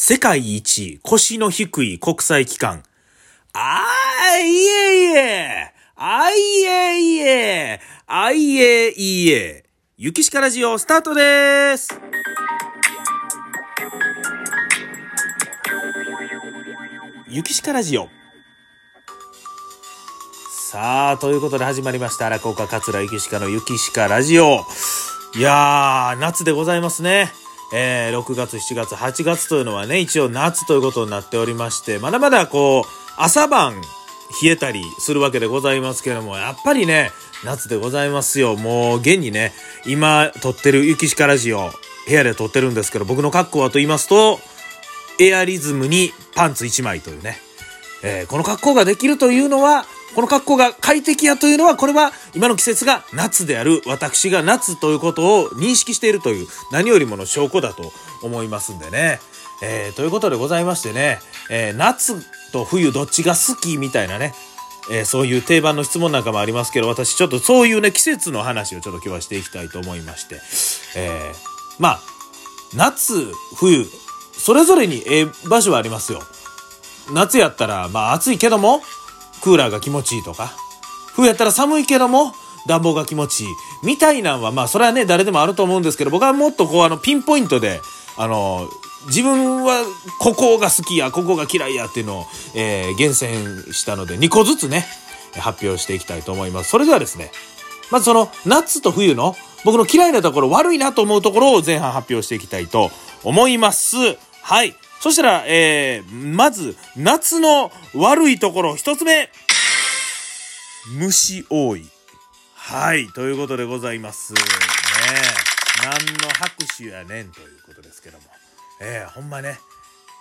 世界一腰の低い国際機関。あーいえいえあいえいえあいえいえゆきしかラジオスタートですゆきしかラジオさあ、ということで始まりました。荒岡桂ゆきしかのゆきしかラジオ。いやー、夏でございますね。えー、6月、7月、8月というのはね、一応夏ということになっておりまして、まだまだこう、朝晩冷えたりするわけでございますけれども、やっぱりね、夏でございますよ。もう、現にね、今撮ってる雪鹿ラジオ、部屋で撮ってるんですけど、僕の格好はと言いますと、エアリズムにパンツ1枚というね、えー、この格好ができるというのは、この格好が快適やというのは、これは今の季節が夏である私が夏ということを認識しているという何よりもの証拠だと思いますんでね。えー、ということでございましてね、えー、夏と冬どっちが好きみたいなね、えー、そういう定番の質問なんかもありますけど、私ちょっとそういうね、季節の話をちょっと今日はしていきたいと思いまして、えー、まあ、夏、冬、それぞれにええ場所はありますよ。夏やったら、まあ暑いけども、クーラーが気持ちいいとか、冬やったら寒いけども、暖房が気持ちいい。みたいなんは、まあ、それはね、誰でもあると思うんですけど、僕はもっとこう、あの、ピンポイントで、あの、自分はここが好きや、ここが嫌いやっていうのを、えー、厳選したので、2個ずつね、発表していきたいと思います。それではですね、まずその、夏と冬の、僕の嫌いなところ、悪いなと思うところを前半発表していきたいと思います。はい。そしたら、えー、まず、夏の悪いところ、一つ目。虫多い。はい、ということでございます。ね何の拍手やねんということですけども。えー、ほんまね、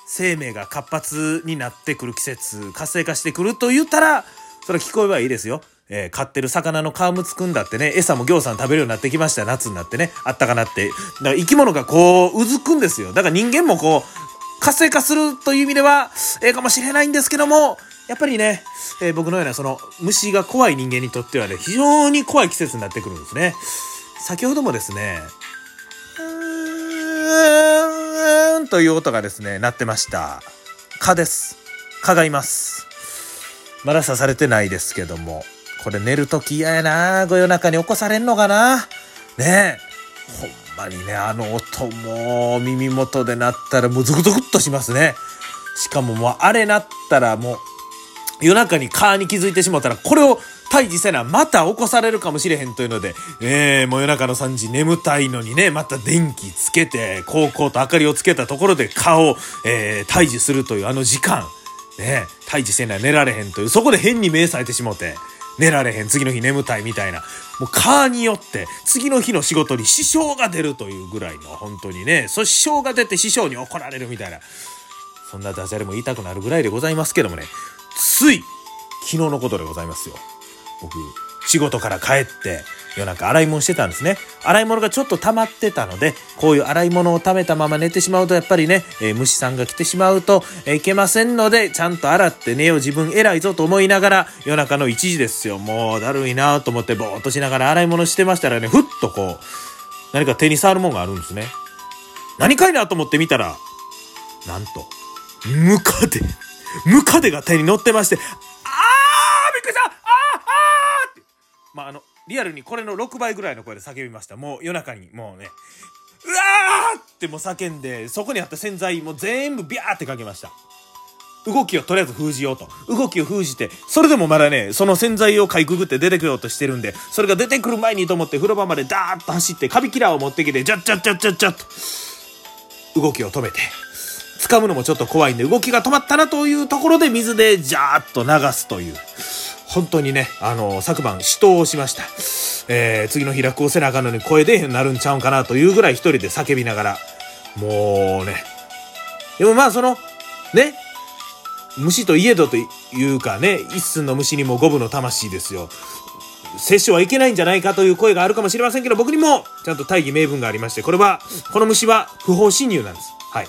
生命が活発になってくる季節、活性化してくると言ったら、それ聞こえばいいですよ。えー、飼ってる魚のカウムツくんだってね、餌も行さん食べるようになってきました夏になってね、あったかなって。だから生き物がこう、うずくんですよ。だから人間もこう、活性化するという意味では、ええかもしれないんですけども、やっぱりね、えー、僕のようなその虫が怖い人間にとってはね、非常に怖い季節になってくるんですね。先ほどもですね、うーんという音がですね、鳴ってました。蚊です。蚊がいます。まだ刺されてないですけども、これ寝るとき嫌やなご夜中に起こされんのかなねえ。ほんまにね、あの音も耳元で鳴ったらもうズクズクっとしますね。しかももうあれ鳴ったらもう夜中にカーに気づいてしまったらこれを退治せな、また起こされるかもしれへんというので、えー、もう夜中の3時眠たいのにね、また電気つけて、高校と明かりをつけたところで顔を、えー、退治するというあの時間、ね、退治せな寝られへんという、そこで変に目されてしもうて、寝られへん、次の日眠たいみたいな。もう蚊によって次の日の仕事に支障が出るというぐらいの本当にね、そ支障が出て師匠に怒られるみたいな。そんなダジャレも言いたくなるぐらいでございますけどもね、つい昨日のことでございますよ。僕、仕事から帰って夜中洗い物してたんですね。洗い物がちょっと溜まってたので、こういう洗い物を溜めたまま寝てしまうと、やっぱりね、えー、虫さんが来てしまうと、え、いけませんので、ちゃんと洗って寝よう自分偉いぞと思いながら、夜中の1時ですよ。もうだるいなと思ってぼーっとしながら洗い物してましたらね、ふっとこう、何か手に触るもんがあるんですね。何かいなと思って見たら、なんと、ムカデ、ムカデが手に乗ってまして、あーびっくりしたあーあーって、まあ、あの、リアルにこれの6倍ぐらいの声で叫びました。もう夜中に、もうね、うわーってもう叫んで、そこにあった洗剤も全部ビャーってかけました。動きをとりあえず封じようと。動きを封じて、それでもまだね、その洗剤をかいくぐって出てくようとしてるんで、それが出てくる前にと思って風呂場までダーッと走って、カビキラーを持ってきて、ジャッジャッジャッジャッジャッと、動きを止めて、掴むのもちょっと怖いんで、動きが止まったなというところで水でジャーッと流すという。本当にね、あの、昨晩死闘をしました。えー、次の日楽をせなあかんのに声出へんなるんちゃうんかなというぐらい一人で叫びながら、もうね。でもまあその、ね、虫といえどというかね、一寸の虫にも五分の魂ですよ。殺生はいけないんじゃないかという声があるかもしれませんけど、僕にもちゃんと大義名分がありまして、これは、この虫は不法侵入なんです。はい。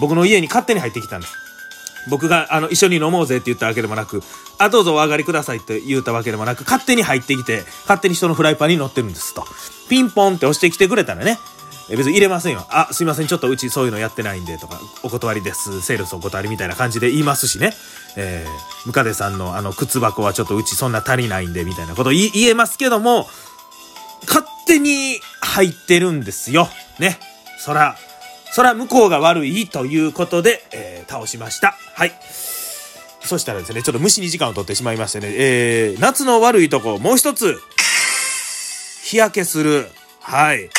僕の家に勝手に入ってきたんです。僕が、あの、一緒に飲もうぜって言ったわけでもなく、あ、どうぞお上がりくださいって言ったわけでもなく、勝手に入ってきて、勝手に人のフライパンに乗ってるんですと。ピンポンって押してきてくれたらね、別に入れませんよ。あ、すいません、ちょっとうちそういうのやってないんでとか、お断りです、セールスお断りみたいな感じで言いますしね。えー、ムカデさんのあの靴箱はちょっとうちそんな足りないんでみたいなこと言えますけども、勝手に入ってるんですよ。ね。そら、そら向こうが悪いということで、えー、倒しました。はい。そしたらですね、ちょっと虫に時間を取ってしまいましてね、えー、夏の悪いとこ、もう一つ、日焼けする。はい。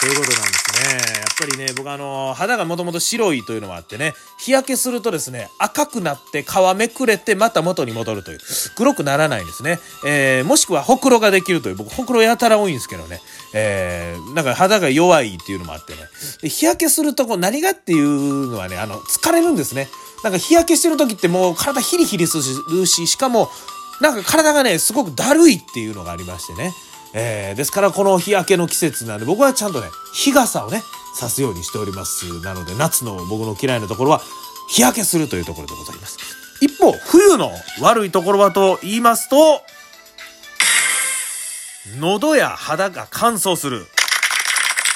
ということなんですね。やっぱりね、僕あの、肌がもともと白いというのもあってね、日焼けするとですね、赤くなって皮めくれてまた元に戻るという、黒くならないんですね。えー、もしくはほくろができるという、僕ほくろやたら多いんですけどね、えー、なんか肌が弱いっていうのもあってね、で日焼けするとこう何がっていうのはね、あの、疲れるんですね。なんか日焼けしてる時ってもう体ヒリヒリするし、しかも、なんか体がね、すごくだるいっていうのがありましてね。えー、ですからこの日焼けの季節なんで僕はちゃんとね日傘をねさすようにしておりますなので夏の僕の嫌いなところは日焼けするというところでございます一方冬の悪いところはと言いますと喉や肌が乾燥する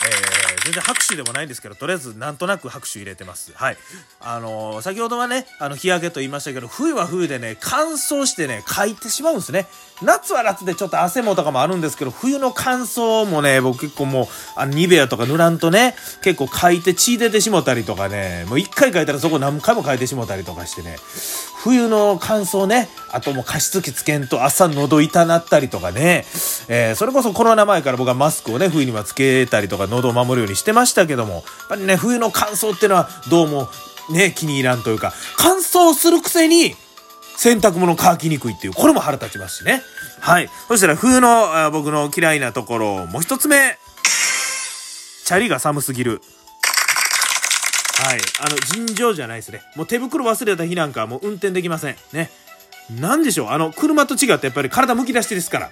えー、全然拍手でもないんですけど、とりあえずなんとなく拍手入れてます。はい。あのー、先ほどはね、あの、日焼けと言いましたけど、冬は冬でね、乾燥してね、かいてしまうんですね。夏は夏でちょっと汗もとかもあるんですけど、冬の乾燥もね、僕結構もう、あ、ニベアとか塗らんとね、結構かいて血出てしもたりとかね、もう一回書いたらそこ何回も書いてしもたりとかしてね、冬の乾燥ね、あともう加湿器つけんと朝喉痛なったりとかね、えー、それこそコロナ前から僕はマスクをね、冬にはつけたりとか喉を守るようにしてましたけども、やっぱりね、冬の乾燥っていうのはどうもね、気に入らんというか、乾燥するくせに洗濯物乾きにくいっていう、これも腹立ちますしね。はい。そしたら冬の僕の嫌いなところ、もう一つ目。チャリが寒すぎる。はい。あの、尋常じゃないですね。もう手袋忘れた日なんかはもう運転できません。ね。なんでしょう。あの、車と違ってやっぱり体むき出しですから。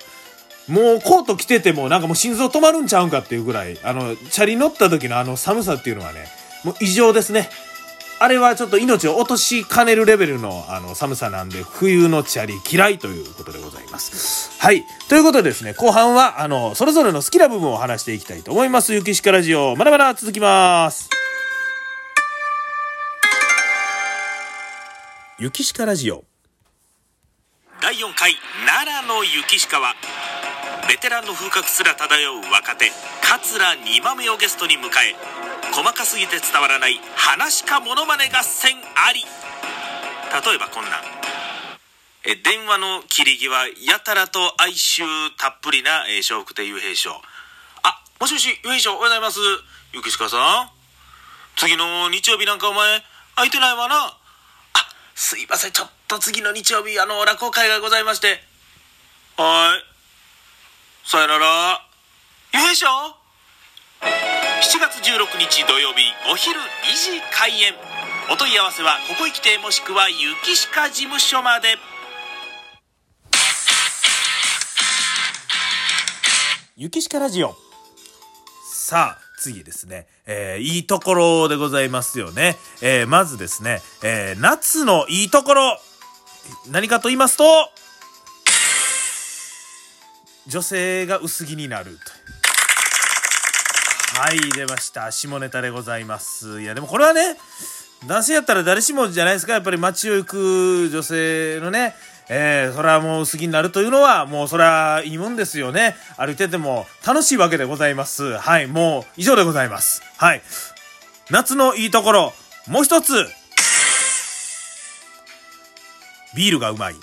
もうコート着ててもなんかもう心臓止まるんちゃうんかっていうぐらい、あの、チャリ乗った時のあの寒さっていうのはね、もう異常ですね。あれはちょっと命を落としかねるレベルのあの寒さなんで、冬のチャリ嫌いということでございます。はい。ということでですね、後半は、あの、それぞれの好きな部分を話していきたいと思います。ゆきしかラジオ、まだまだ続きます。雪鹿ラジオ第4回奈良の雪鹿はベテランの風格すら漂う若手桂二番目をゲストに迎え細かすぎて伝わらない話かモノマネ合戦あり。例えばこんなん。え電話の切り際やたらと哀愁たっぷりな笑福亭雄平賞あもしもし雄平賞おはようございます。雪鹿さん。次の日曜日なんかお前空いてないわな。あすいません、ちょっと次の日曜日、あの、落語会がございまして。はい。さよなら。よいしょ ?7 月16日土曜日、お昼2時開演。お問い合わせは、ここ行き亭もしくは、雪鹿事務所まで。雪鹿ラジオ。さあ、次ですね、えー、いいところでございますよね。えー、まずですね、えー、夏のいいところ、何かと言いますと、女性が薄着になると。はい、出ました。下ネタでございます。いや、でもこれはね、男性やったら誰しもじゃないですか。やっぱり街を行く女性のね、えー、それはもう好きになるというのは、もうそれはいいもんですよね。歩いてても楽しいわけでございます。はい、もう以上でございます。はい。夏のいいところ、もう一つ。ビールがうまい。い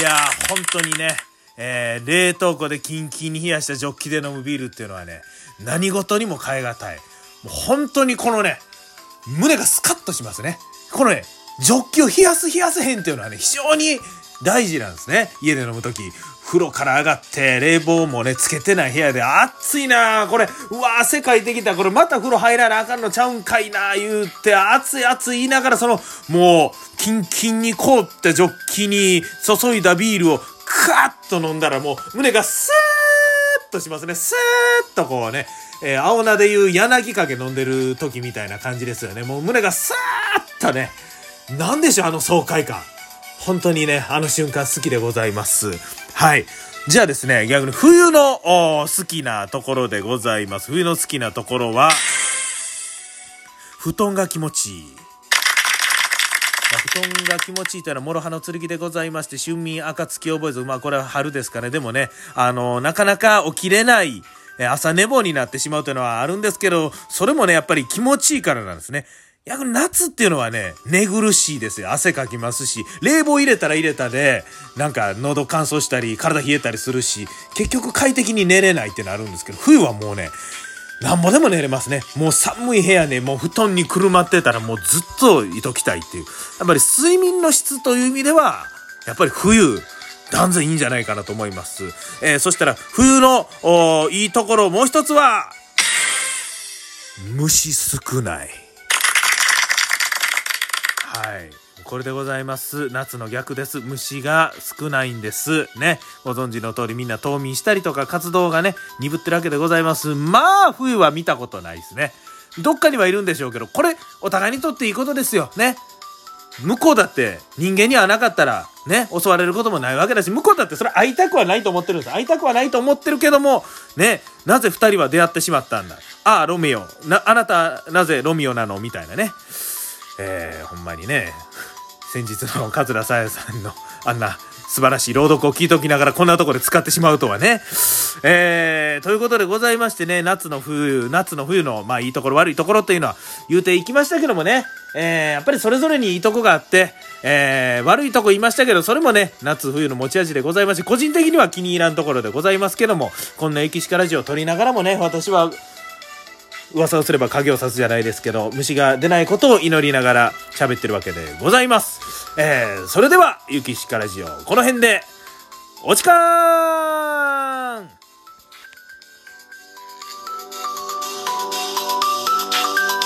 やー、本当にね、えー、冷凍庫でキンキンに冷やしたジョッキで飲むビールっていうのはね、何事にも変え難い。もう本当にこのね、胸がスカッとしますね。このね、ジョッキを冷やす冷やせへんっていうのはね、非常に大事なんですね。家で飲むとき。風呂から上がって、冷房もね、つけてない部屋で、暑いなこれ、うわ汗かいてきた。これまた風呂入らなあかんのちゃうんかいな言うて、暑い暑い言いながら、その、もう、キンキンに凍ったジョッキに注いだビールを、カッと飲んだらもう、胸がスーッとしますね。スーッとこうね、えー、青菜でいう柳かけ飲んでる時みたいな感じですよね。もう胸がスーッとね、なんでしょう、あの爽快感。本当にね、あの瞬間好きでございます。はい。じゃあですね、逆に冬の好きなところでございます。冬の好きなところは、布団が気持ちいい。布団が気持ちいいというのは諸刃の剣でございまして春眠暁覚えずまあこれは春ですかねでもねあのなかなか起きれない朝寝坊になってしまうというのはあるんですけどそれもねやっぱり気持ちいいからなんですね逆に夏っていうのはね、寝苦しいですよ。汗かきますし、冷房入れたら入れたで、なんか喉乾燥したり、体冷えたりするし、結局快適に寝れないってなるんですけど、冬はもうね、なんぼでも寝れますね。もう寒い部屋で、もう布団にくるまってたらもうずっといときたいっていう。やっぱり睡眠の質という意味では、やっぱり冬、断然いいんじゃないかなと思います。えー、そしたら冬のいいところもう一つは、虫少ない。はい。これでございます。夏の逆です。虫が少ないんです。ね。ご存知の通りみんな冬眠したりとか活動がね、鈍ってるわけでございます。まあ、冬は見たことないですね。どっかにはいるんでしょうけど、これ、お互いにとっていいことですよ。ね。向こうだって人間にはなかったらね、襲われることもないわけだし、向こうだってそれ会いたくはないと思ってるんです。会いたくはないと思ってるけども、ね、なぜ二人は出会ってしまったんだ。ああ、ロミオ。な、あなた、なぜロミオなの？みたいなね。えー、ほんまにね、先日の桂さやさんのあんな素晴らしい朗読を聞いときながらこんなとこで使ってしまうとはね。えー、ということでございましてね、夏の冬、夏の冬の、まあいいところ悪いところっていうのは言うていきましたけどもね、えー、やっぱりそれぞれにいいとこがあって、えー、悪いとこ言いましたけど、それもね、夏冬の持ち味でございまして、個人的には気に入らんところでございますけども、こんな駅しかラジオを撮りながらもね、私は噂をすれば影を指すじゃないですけど、虫が出ないことを祈りながら喋ってるわけでございます。えー、それでは、ゆきしかラジオ、この辺で、おちかー